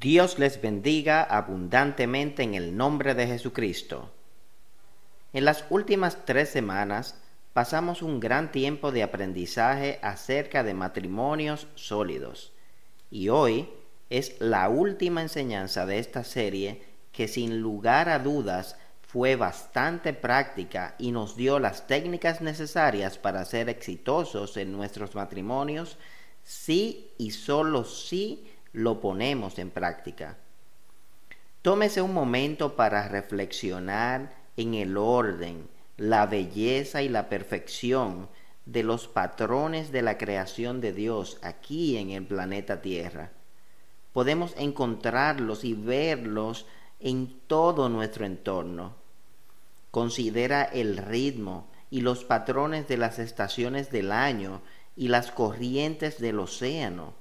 Dios les bendiga abundantemente en el nombre de Jesucristo. En las últimas tres semanas pasamos un gran tiempo de aprendizaje acerca de matrimonios sólidos y hoy es la última enseñanza de esta serie que sin lugar a dudas fue bastante práctica y nos dio las técnicas necesarias para ser exitosos en nuestros matrimonios si y solo si lo ponemos en práctica. Tómese un momento para reflexionar en el orden, la belleza y la perfección de los patrones de la creación de Dios aquí en el planeta Tierra. Podemos encontrarlos y verlos en todo nuestro entorno. Considera el ritmo y los patrones de las estaciones del año y las corrientes del océano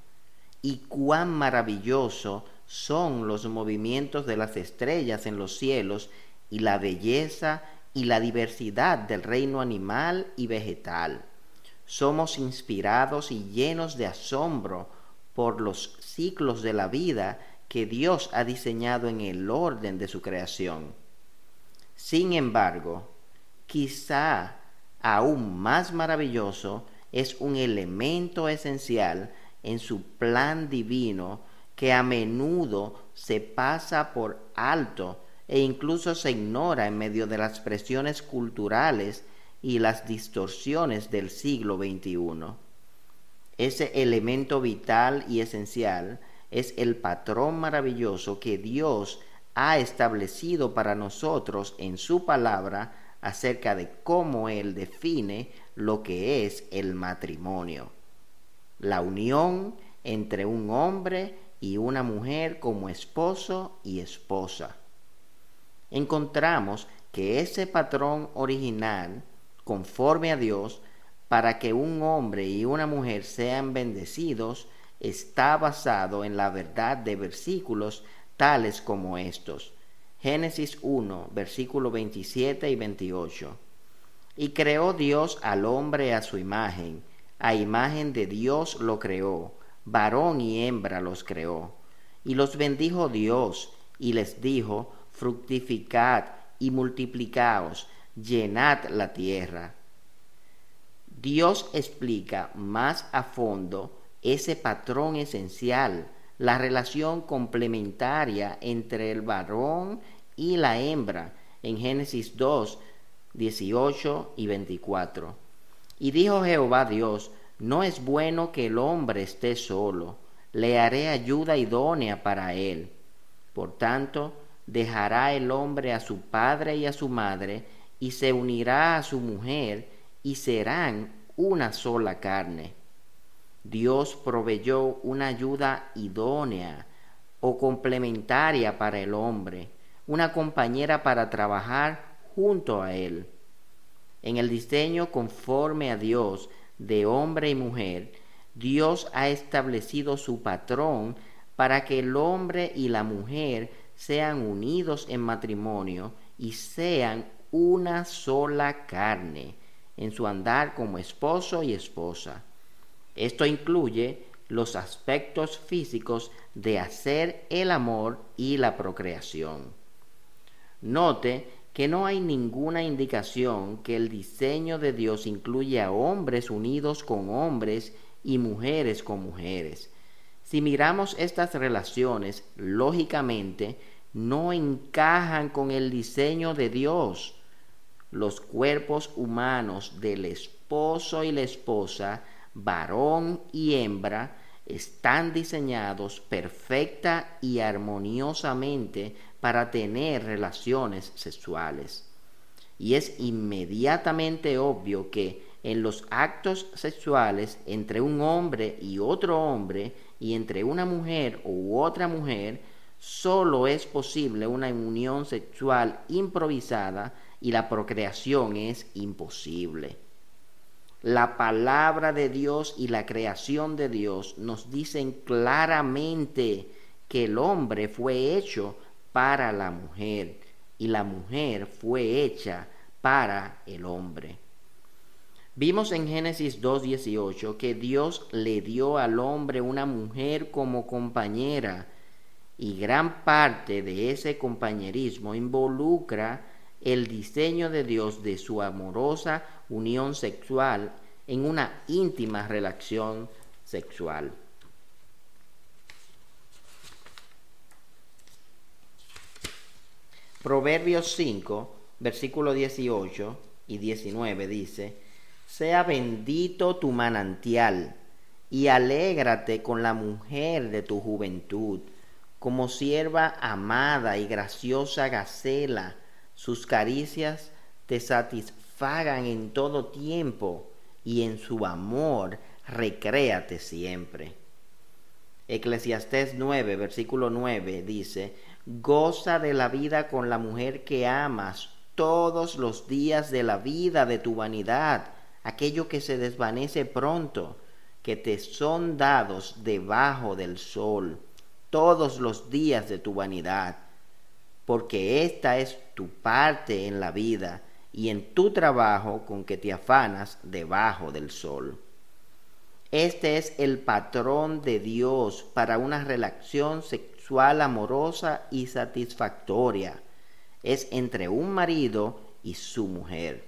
y cuán maravilloso son los movimientos de las estrellas en los cielos y la belleza y la diversidad del reino animal y vegetal. Somos inspirados y llenos de asombro por los ciclos de la vida que Dios ha diseñado en el orden de su creación. Sin embargo, quizá aún más maravilloso es un elemento esencial en su plan divino que a menudo se pasa por alto e incluso se ignora en medio de las presiones culturales y las distorsiones del siglo XXI. Ese elemento vital y esencial es el patrón maravilloso que Dios ha establecido para nosotros en su palabra acerca de cómo Él define lo que es el matrimonio la unión entre un hombre y una mujer como esposo y esposa. Encontramos que ese patrón original, conforme a Dios, para que un hombre y una mujer sean bendecidos, está basado en la verdad de versículos tales como estos. Génesis 1, versículo 27 y 28. Y creó Dios al hombre a su imagen a imagen de Dios lo creó, varón y hembra los creó. Y los bendijo Dios y les dijo, fructificad y multiplicaos, llenad la tierra. Dios explica más a fondo ese patrón esencial, la relación complementaria entre el varón y la hembra en Génesis 2, 18 y 24. Y dijo Jehová Dios, no es bueno que el hombre esté solo, le haré ayuda idónea para él. Por tanto, dejará el hombre a su padre y a su madre, y se unirá a su mujer, y serán una sola carne. Dios proveyó una ayuda idónea o complementaria para el hombre, una compañera para trabajar junto a él en el diseño conforme a Dios de hombre y mujer, Dios ha establecido su patrón para que el hombre y la mujer sean unidos en matrimonio y sean una sola carne en su andar como esposo y esposa. Esto incluye los aspectos físicos de hacer el amor y la procreación. Note que no hay ninguna indicación que el diseño de Dios incluye a hombres unidos con hombres y mujeres con mujeres. Si miramos estas relaciones, lógicamente no encajan con el diseño de Dios. Los cuerpos humanos del esposo y la esposa, varón y hembra, están diseñados perfecta y armoniosamente para tener relaciones sexuales. Y es inmediatamente obvio que en los actos sexuales entre un hombre y otro hombre y entre una mujer u otra mujer, solo es posible una unión sexual improvisada y la procreación es imposible. La palabra de Dios y la creación de Dios nos dicen claramente que el hombre fue hecho para la mujer y la mujer fue hecha para el hombre. Vimos en Génesis 2.18 que Dios le dio al hombre una mujer como compañera y gran parte de ese compañerismo involucra el diseño de Dios de su amorosa unión sexual en una íntima relación sexual. Proverbios 5, versículo 18 y 19 dice, Sea bendito tu manantial y alégrate con la mujer de tu juventud, como sierva amada y graciosa gacela, sus caricias te satisfagan en todo tiempo y en su amor recréate siempre. Eclesiastés 9, versículo 9 dice, Goza de la vida con la mujer que amas todos los días de la vida de tu vanidad, aquello que se desvanece pronto, que te son dados debajo del sol, todos los días de tu vanidad, porque esta es tu parte en la vida y en tu trabajo con que te afanas debajo del sol. Este es el patrón de Dios para una relación sexual amorosa y satisfactoria. Es entre un marido y su mujer.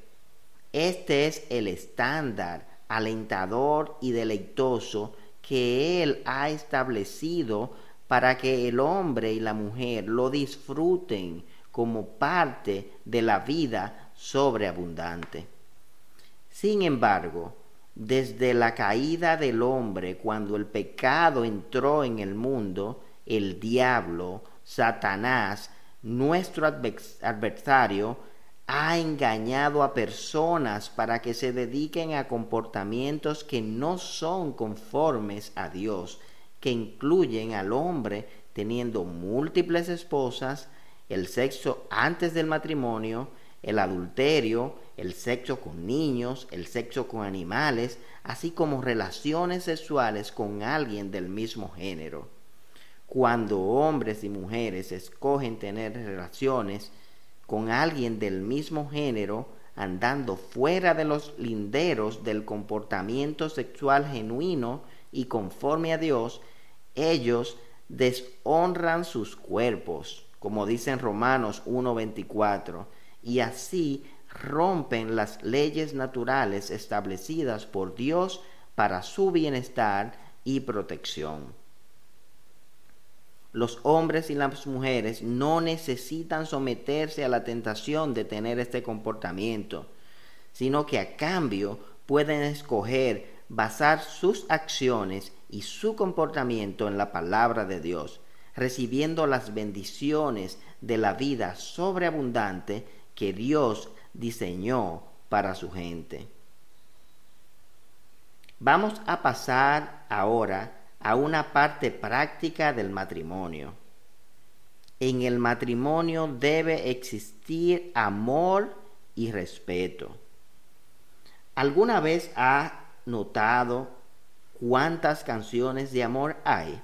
Este es el estándar alentador y deleitoso que Él ha establecido para que el hombre y la mujer lo disfruten como parte de la vida sobreabundante. Sin embargo, desde la caída del hombre, cuando el pecado entró en el mundo, el diablo, Satanás, nuestro adversario, ha engañado a personas para que se dediquen a comportamientos que no son conformes a Dios, que incluyen al hombre teniendo múltiples esposas, el sexo antes del matrimonio, el adulterio, el sexo con niños, el sexo con animales, así como relaciones sexuales con alguien del mismo género. Cuando hombres y mujeres escogen tener relaciones con alguien del mismo género, andando fuera de los linderos del comportamiento sexual genuino y conforme a Dios, ellos deshonran sus cuerpos, como dice en Romanos 1.24, y así rompen las leyes naturales establecidas por Dios para su bienestar y protección. Los hombres y las mujeres no necesitan someterse a la tentación de tener este comportamiento, sino que a cambio pueden escoger basar sus acciones y su comportamiento en la palabra de Dios, recibiendo las bendiciones de la vida sobreabundante que Dios diseñó para su gente. Vamos a pasar ahora a una parte práctica del matrimonio. En el matrimonio debe existir amor y respeto. ¿Alguna vez ha notado cuántas canciones de amor hay?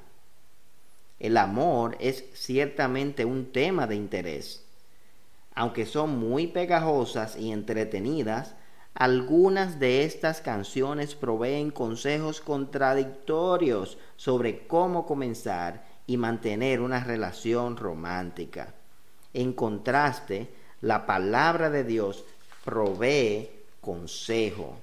El amor es ciertamente un tema de interés aunque son muy pegajosas y entretenidas, algunas de estas canciones proveen consejos contradictorios sobre cómo comenzar y mantener una relación romántica. En contraste, la palabra de Dios provee consejo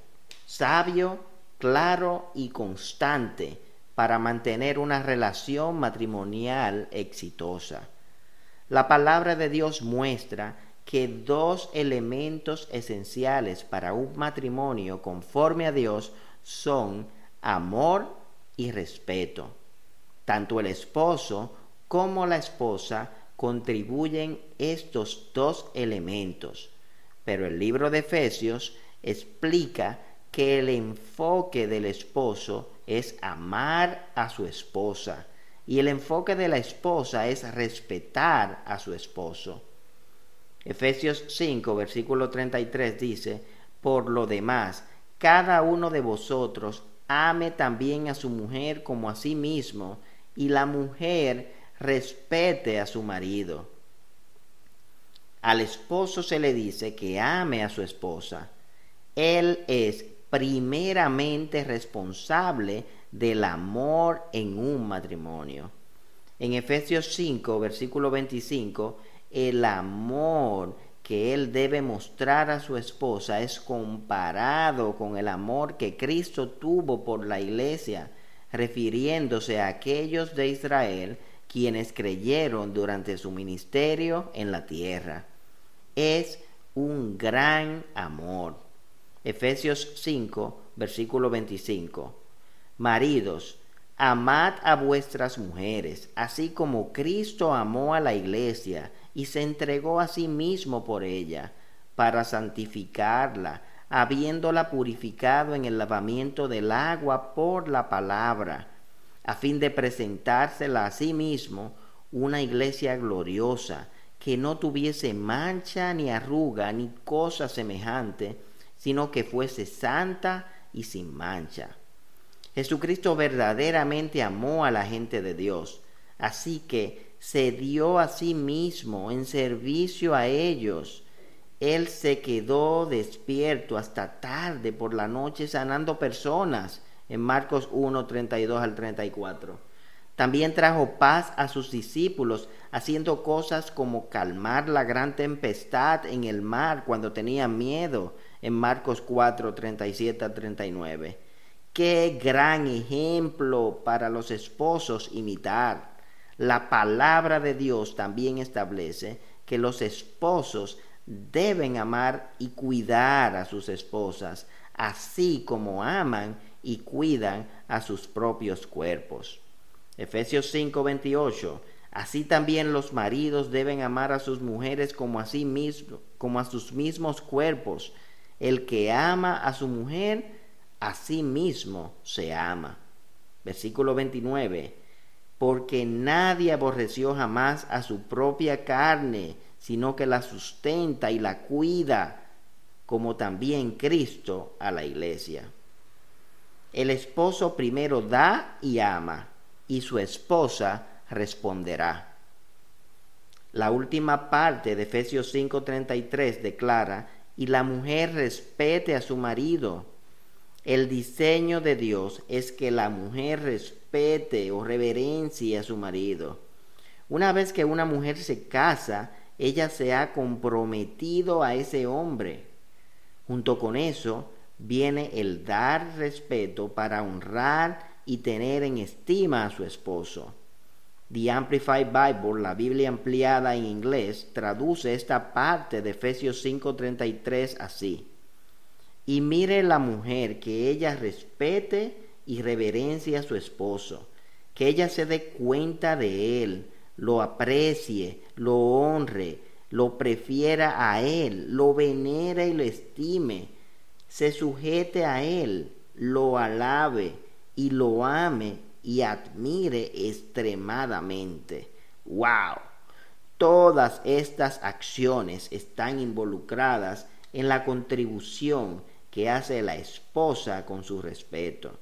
sabio, claro y constante para mantener una relación matrimonial exitosa. La palabra de Dios muestra que dos elementos esenciales para un matrimonio conforme a Dios son amor y respeto. Tanto el esposo como la esposa contribuyen estos dos elementos, pero el libro de Efesios explica que el enfoque del esposo es amar a su esposa y el enfoque de la esposa es respetar a su esposo. Efesios 5, versículo 33 dice, por lo demás, cada uno de vosotros ame también a su mujer como a sí mismo, y la mujer respete a su marido. Al esposo se le dice que ame a su esposa. Él es primeramente responsable del amor en un matrimonio. En Efesios 5, versículo 25, el amor que él debe mostrar a su esposa es comparado con el amor que Cristo tuvo por la iglesia, refiriéndose a aquellos de Israel quienes creyeron durante su ministerio en la tierra. Es un gran amor. Efesios 5, versículo 25. Maridos, amad a vuestras mujeres, así como Cristo amó a la iglesia y se entregó a sí mismo por ella, para santificarla, habiéndola purificado en el lavamiento del agua por la palabra, a fin de presentársela a sí mismo una iglesia gloriosa, que no tuviese mancha ni arruga ni cosa semejante, sino que fuese santa y sin mancha. Jesucristo verdaderamente amó a la gente de Dios, así que se dio a sí mismo en servicio a ellos. Él se quedó despierto hasta tarde por la noche sanando personas en Marcos 1, 32 al 34. También trajo paz a sus discípulos, haciendo cosas como calmar la gran tempestad en el mar cuando tenía miedo, en Marcos 4, 37 al 39. Qué gran ejemplo para los esposos imitar la palabra de Dios también establece que los esposos deben amar y cuidar a sus esposas, así como aman y cuidan a sus propios cuerpos. Efesios 5:28 Así también los maridos deben amar a sus mujeres como a sí mismo, como a sus mismos cuerpos. El que ama a su mujer, a sí mismo se ama. Versículo 29 porque nadie aborreció jamás a su propia carne, sino que la sustenta y la cuida, como también Cristo a la iglesia. El esposo primero da y ama, y su esposa responderá. La última parte de Efesios 5:33 declara, y la mujer respete a su marido. El diseño de Dios es que la mujer respete respete o reverencie a su marido. Una vez que una mujer se casa, ella se ha comprometido a ese hombre. Junto con eso viene el dar respeto para honrar y tener en estima a su esposo. The Amplified Bible, la Biblia ampliada en inglés, traduce esta parte de Efesios 5:33 así. Y mire la mujer que ella respete y reverencia a su esposo, que ella se dé cuenta de él, lo aprecie, lo honre, lo prefiera a él, lo venera y lo estime, se sujete a él, lo alabe y lo ame y admire extremadamente. ¡Wow! Todas estas acciones están involucradas en la contribución que hace la esposa con su respeto.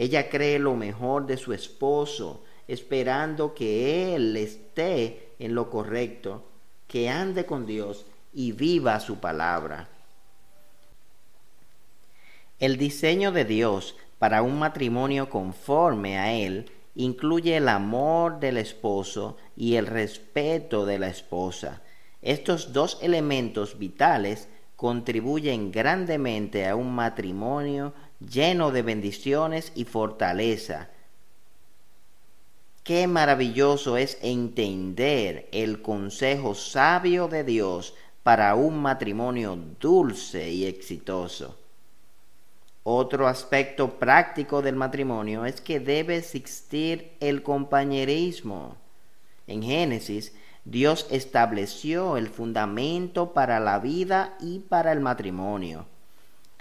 Ella cree lo mejor de su esposo, esperando que él esté en lo correcto, que ande con Dios y viva su palabra. El diseño de Dios para un matrimonio conforme a Él incluye el amor del esposo y el respeto de la esposa. Estos dos elementos vitales contribuyen grandemente a un matrimonio lleno de bendiciones y fortaleza. Qué maravilloso es entender el consejo sabio de Dios para un matrimonio dulce y exitoso. Otro aspecto práctico del matrimonio es que debe existir el compañerismo. En Génesis, Dios estableció el fundamento para la vida y para el matrimonio.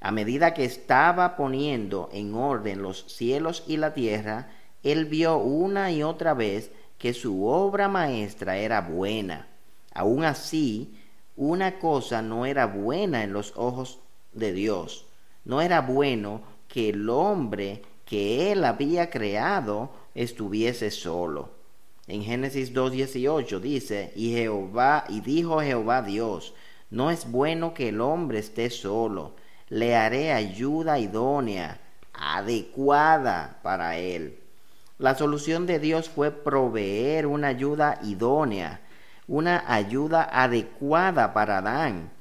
A medida que estaba poniendo en orden los cielos y la tierra, él vio una y otra vez que su obra maestra era buena. Aun así, una cosa no era buena en los ojos de Dios. No era bueno que el hombre que él había creado estuviese solo. En Génesis 2:18 dice, y Jehová y dijo Jehová Dios, no es bueno que el hombre esté solo le haré ayuda idónea, adecuada para él. La solución de Dios fue proveer una ayuda idónea, una ayuda adecuada para Adán.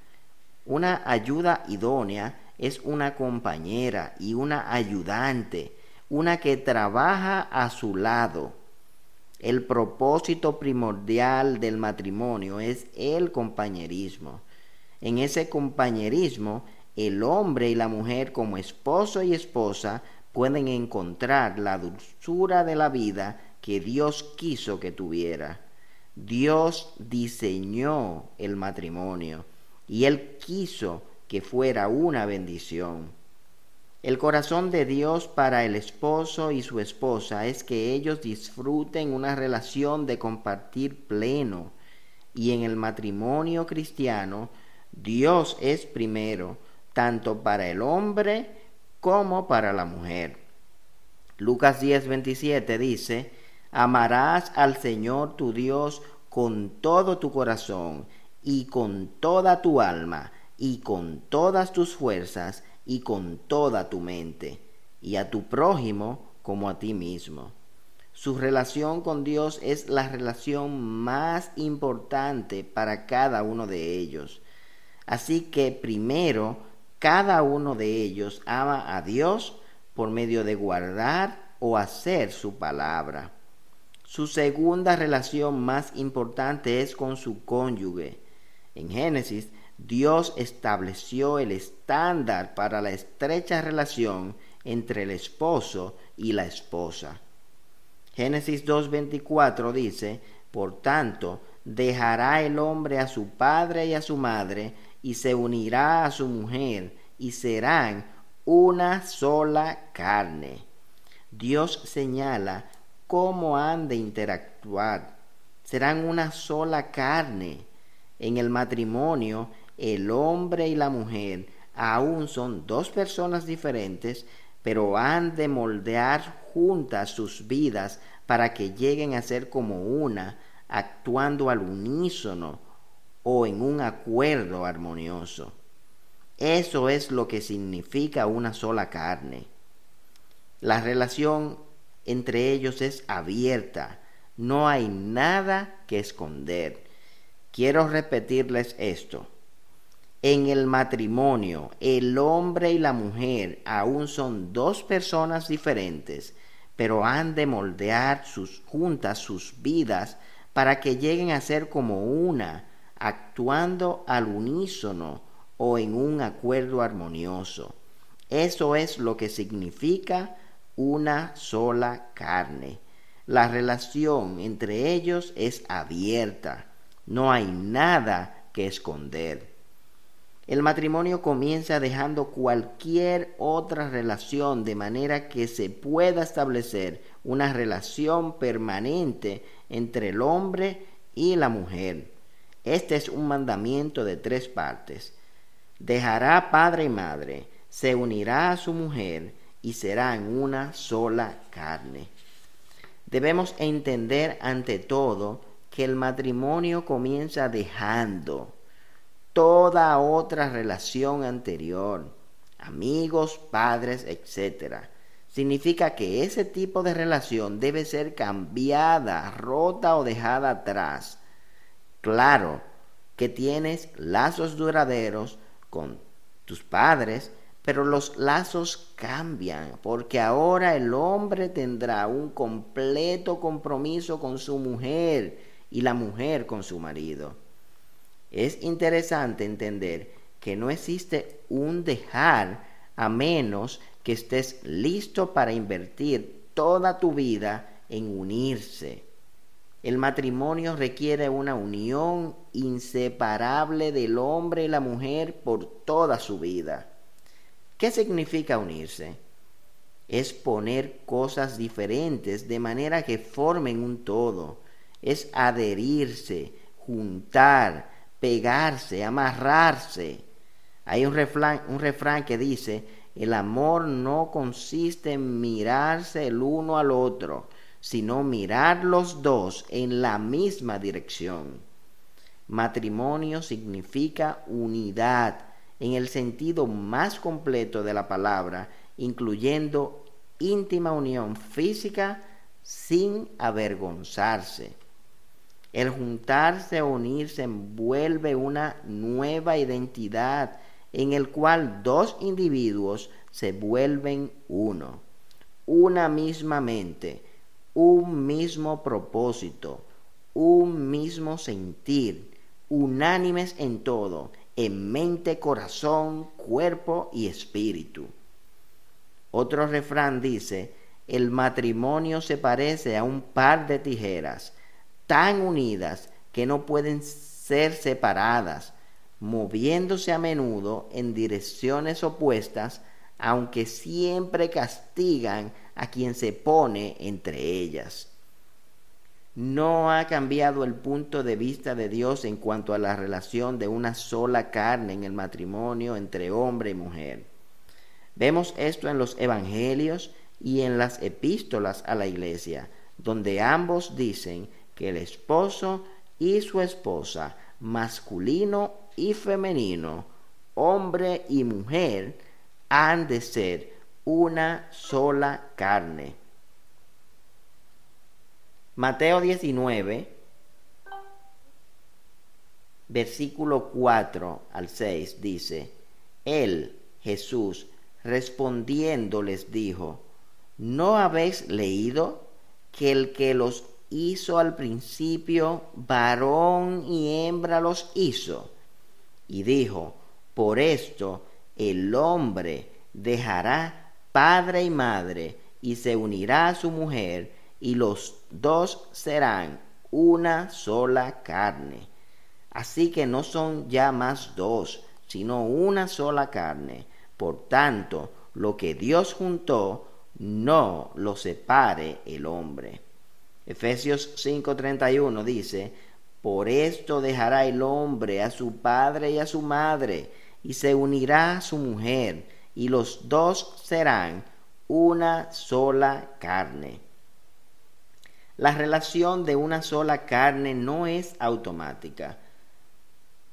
Una ayuda idónea es una compañera y una ayudante, una que trabaja a su lado. El propósito primordial del matrimonio es el compañerismo. En ese compañerismo, el hombre y la mujer como esposo y esposa pueden encontrar la dulzura de la vida que Dios quiso que tuviera. Dios diseñó el matrimonio y Él quiso que fuera una bendición. El corazón de Dios para el esposo y su esposa es que ellos disfruten una relación de compartir pleno. Y en el matrimonio cristiano, Dios es primero, tanto para el hombre como para la mujer. Lucas 10, 27 dice, amarás al Señor tu Dios con todo tu corazón y con toda tu alma y con todas tus fuerzas y con toda tu mente, y a tu prójimo como a ti mismo. Su relación con Dios es la relación más importante para cada uno de ellos. Así que primero cada uno de ellos ama a Dios por medio de guardar o hacer su palabra. Su segunda relación más importante es con su cónyuge. En Génesis, Dios estableció el estándar para la estrecha relación entre el esposo y la esposa. Génesis 2.24 dice, Por tanto, dejará el hombre a su padre y a su madre, y se unirá a su mujer y serán una sola carne. Dios señala cómo han de interactuar. Serán una sola carne. En el matrimonio, el hombre y la mujer aún son dos personas diferentes, pero han de moldear juntas sus vidas para que lleguen a ser como una, actuando al unísono o en un acuerdo armonioso. Eso es lo que significa una sola carne. La relación entre ellos es abierta, no hay nada que esconder. Quiero repetirles esto. En el matrimonio, el hombre y la mujer aún son dos personas diferentes, pero han de moldear sus juntas sus vidas para que lleguen a ser como una actuando al unísono o en un acuerdo armonioso. Eso es lo que significa una sola carne. La relación entre ellos es abierta. No hay nada que esconder. El matrimonio comienza dejando cualquier otra relación de manera que se pueda establecer una relación permanente entre el hombre y la mujer. Este es un mandamiento de tres partes. Dejará padre y madre, se unirá a su mujer y serán una sola carne. Debemos entender ante todo que el matrimonio comienza dejando toda otra relación anterior, amigos, padres, etc. Significa que ese tipo de relación debe ser cambiada, rota o dejada atrás Claro que tienes lazos duraderos con tus padres, pero los lazos cambian, porque ahora el hombre tendrá un completo compromiso con su mujer y la mujer con su marido. Es interesante entender que no existe un dejar a menos que estés listo para invertir toda tu vida en unirse el matrimonio requiere una unión inseparable del hombre y la mujer por toda su vida. ¿Qué significa unirse? Es poner cosas diferentes de manera que formen un todo. Es adherirse, juntar, pegarse, amarrarse. Hay un refrán, que dice, el amor no consiste en mirarse el uno al otro, sino mirar los dos en la misma dirección. Matrimonio significa unidad en el sentido más completo de la palabra, incluyendo íntima unión física, sin avergonzarse. El juntarse unirse envuelve una nueva identidad en el cual dos individuos se vuelven uno, una misma mente, un mismo propósito, un mismo sentir, unánimes en todo, en mente, corazón, cuerpo y espíritu. Otro refrán dice, el matrimonio se parece a un par de tijeras tan unidas que no pueden ser separadas, moviéndose a menudo en direcciones opuestas, aunque siempre castigan a quien se pone entre ellas. No ha cambiado el punto de vista de Dios en cuanto a la relación de una sola carne en el matrimonio entre hombre y mujer. Vemos esto en los evangelios y en las epístolas a la iglesia, donde ambos dicen que el esposo y su esposa, masculino y femenino, hombre y mujer, han de ser una sola carne. Mateo 19, versículo 4 al 6 dice, Él, Jesús, respondiendo les dijo, ¿no habéis leído que el que los hizo al principio, varón y hembra los hizo. Y dijo, por esto el hombre dejará padre y madre y se unirá a su mujer y los dos serán una sola carne. Así que no son ya más dos, sino una sola carne. Por tanto, lo que Dios juntó, no lo separe el hombre. Efesios 5:31 dice, por esto dejará el hombre a su padre y a su madre, y se unirá a su mujer, y los dos serán una sola carne. La relación de una sola carne no es automática.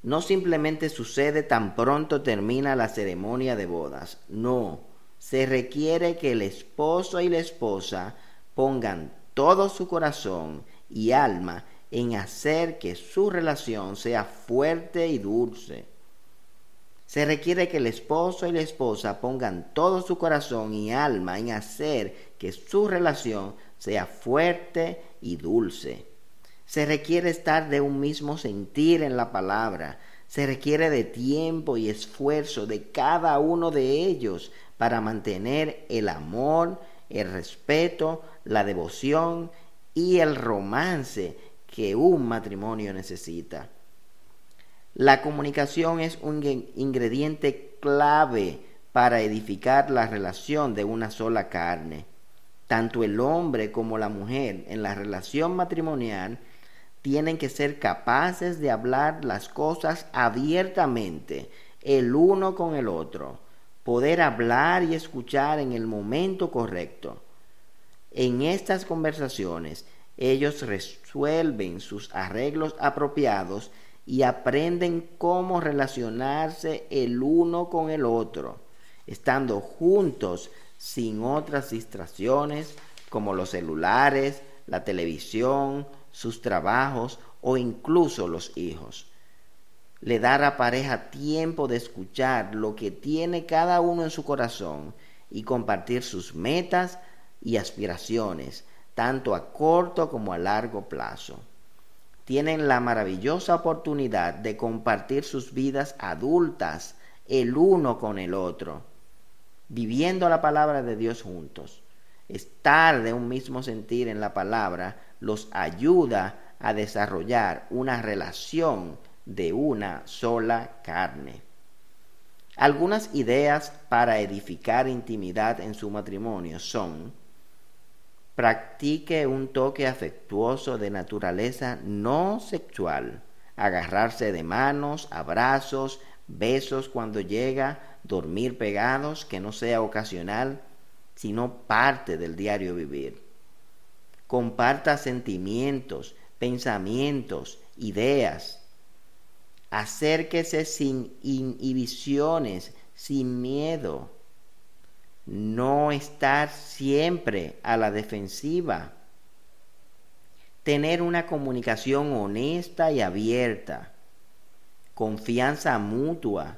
No simplemente sucede tan pronto termina la ceremonia de bodas. No, se requiere que el esposo y la esposa pongan todo su corazón y alma en hacer que su relación sea fuerte y dulce. Se requiere que el esposo y la esposa pongan todo su corazón y alma en hacer que su relación sea fuerte y dulce. Se requiere estar de un mismo sentir en la palabra. Se requiere de tiempo y esfuerzo de cada uno de ellos para mantener el amor, el respeto, la devoción y el romance que un matrimonio necesita. La comunicación es un ingrediente clave para edificar la relación de una sola carne. Tanto el hombre como la mujer en la relación matrimonial tienen que ser capaces de hablar las cosas abiertamente, el uno con el otro, poder hablar y escuchar en el momento correcto. En estas conversaciones ellos resuelven sus arreglos apropiados y aprenden cómo relacionarse el uno con el otro, estando juntos sin otras distracciones como los celulares, la televisión, sus trabajos o incluso los hijos. Le da a la pareja tiempo de escuchar lo que tiene cada uno en su corazón y compartir sus metas, y aspiraciones, tanto a corto como a largo plazo. Tienen la maravillosa oportunidad de compartir sus vidas adultas el uno con el otro, viviendo la palabra de Dios juntos. Estar de un mismo sentir en la palabra los ayuda a desarrollar una relación de una sola carne. Algunas ideas para edificar intimidad en su matrimonio son practique un toque afectuoso de naturaleza no sexual, agarrarse de manos, abrazos, besos cuando llega, dormir pegados, que no sea ocasional, sino parte del diario vivir. Comparta sentimientos, pensamientos, ideas. Acérquese sin inhibiciones, sin miedo. No estar siempre a la defensiva, tener una comunicación honesta y abierta, confianza mutua,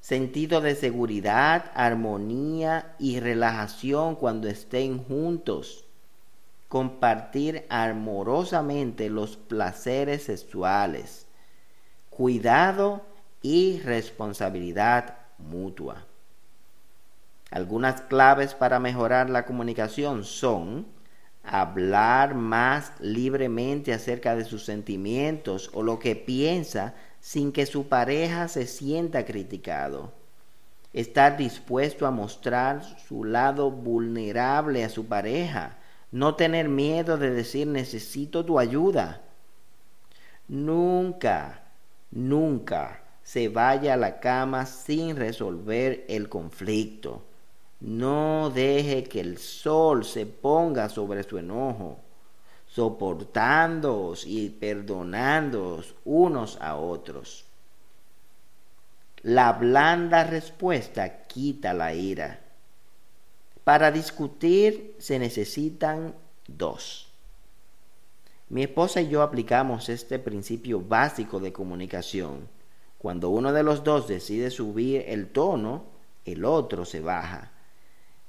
sentido de seguridad, armonía y relajación cuando estén juntos, compartir amorosamente los placeres sexuales, cuidado y responsabilidad mutua. Algunas claves para mejorar la comunicación son hablar más libremente acerca de sus sentimientos o lo que piensa sin que su pareja se sienta criticado. Estar dispuesto a mostrar su lado vulnerable a su pareja. No tener miedo de decir necesito tu ayuda. Nunca, nunca se vaya a la cama sin resolver el conflicto. No deje que el sol se ponga sobre su enojo, soportándoos y perdonándoos unos a otros. La blanda respuesta quita la ira. Para discutir se necesitan dos. Mi esposa y yo aplicamos este principio básico de comunicación. Cuando uno de los dos decide subir el tono, el otro se baja.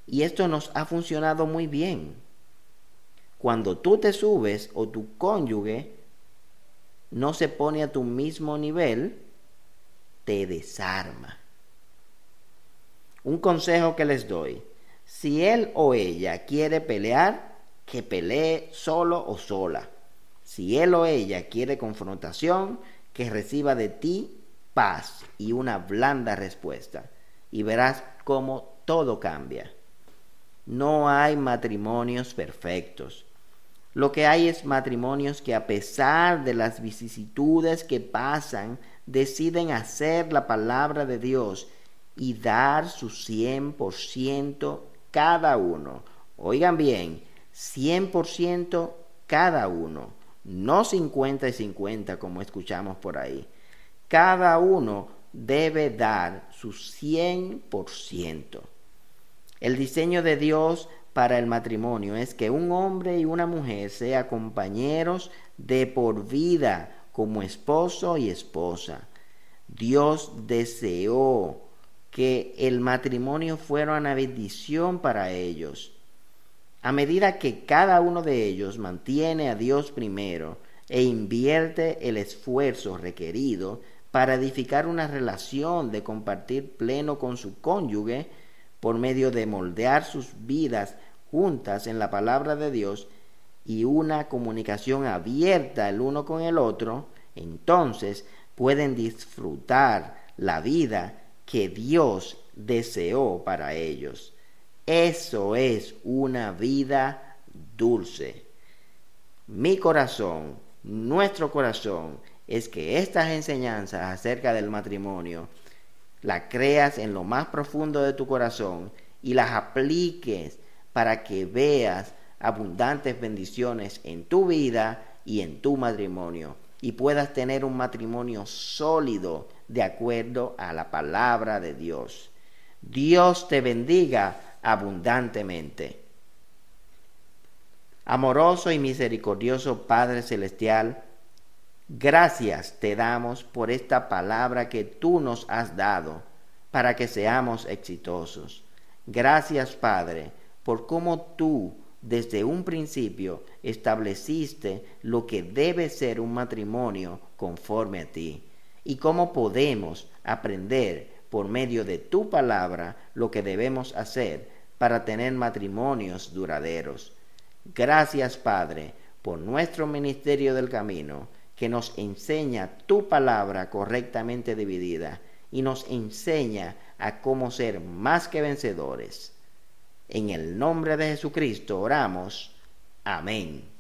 Y esto nos ha funcionado muy bien. Cuando tú te subes o tu cónyuge no se pone a tu mismo nivel, te desarma. Un consejo que les doy, si él o ella quiere pelear, que pelee solo o sola. Si él o ella quiere confrontación, que reciba de ti paz y una blanda respuesta. Y verás cómo todo cambia. No hay matrimonios perfectos. Lo que hay es matrimonios que a pesar de las vicisitudes que pasan, deciden hacer la palabra de Dios y dar su 100% cada uno. Oigan bien, 100% cada uno, no 50 y 50 como escuchamos por ahí. Cada uno debe dar su 100%. El diseño de Dios para el matrimonio es que un hombre y una mujer sean compañeros de por vida como esposo y esposa. Dios deseó que el matrimonio fuera una bendición para ellos. A medida que cada uno de ellos mantiene a Dios primero e invierte el esfuerzo requerido para edificar una relación de compartir pleno con su cónyuge, por medio de moldear sus vidas juntas en la palabra de Dios y una comunicación abierta el uno con el otro, entonces pueden disfrutar la vida que Dios deseó para ellos. Eso es una vida dulce. Mi corazón, nuestro corazón, es que estas enseñanzas acerca del matrimonio la creas en lo más profundo de tu corazón y las apliques para que veas abundantes bendiciones en tu vida y en tu matrimonio y puedas tener un matrimonio sólido de acuerdo a la palabra de Dios. Dios te bendiga abundantemente. Amoroso y misericordioso Padre Celestial, Gracias te damos por esta palabra que tú nos has dado para que seamos exitosos. Gracias, Padre, por cómo tú desde un principio estableciste lo que debe ser un matrimonio conforme a ti y cómo podemos aprender por medio de tu palabra lo que debemos hacer para tener matrimonios duraderos. Gracias, Padre, por nuestro ministerio del camino que nos enseña tu palabra correctamente dividida y nos enseña a cómo ser más que vencedores. En el nombre de Jesucristo oramos. Amén.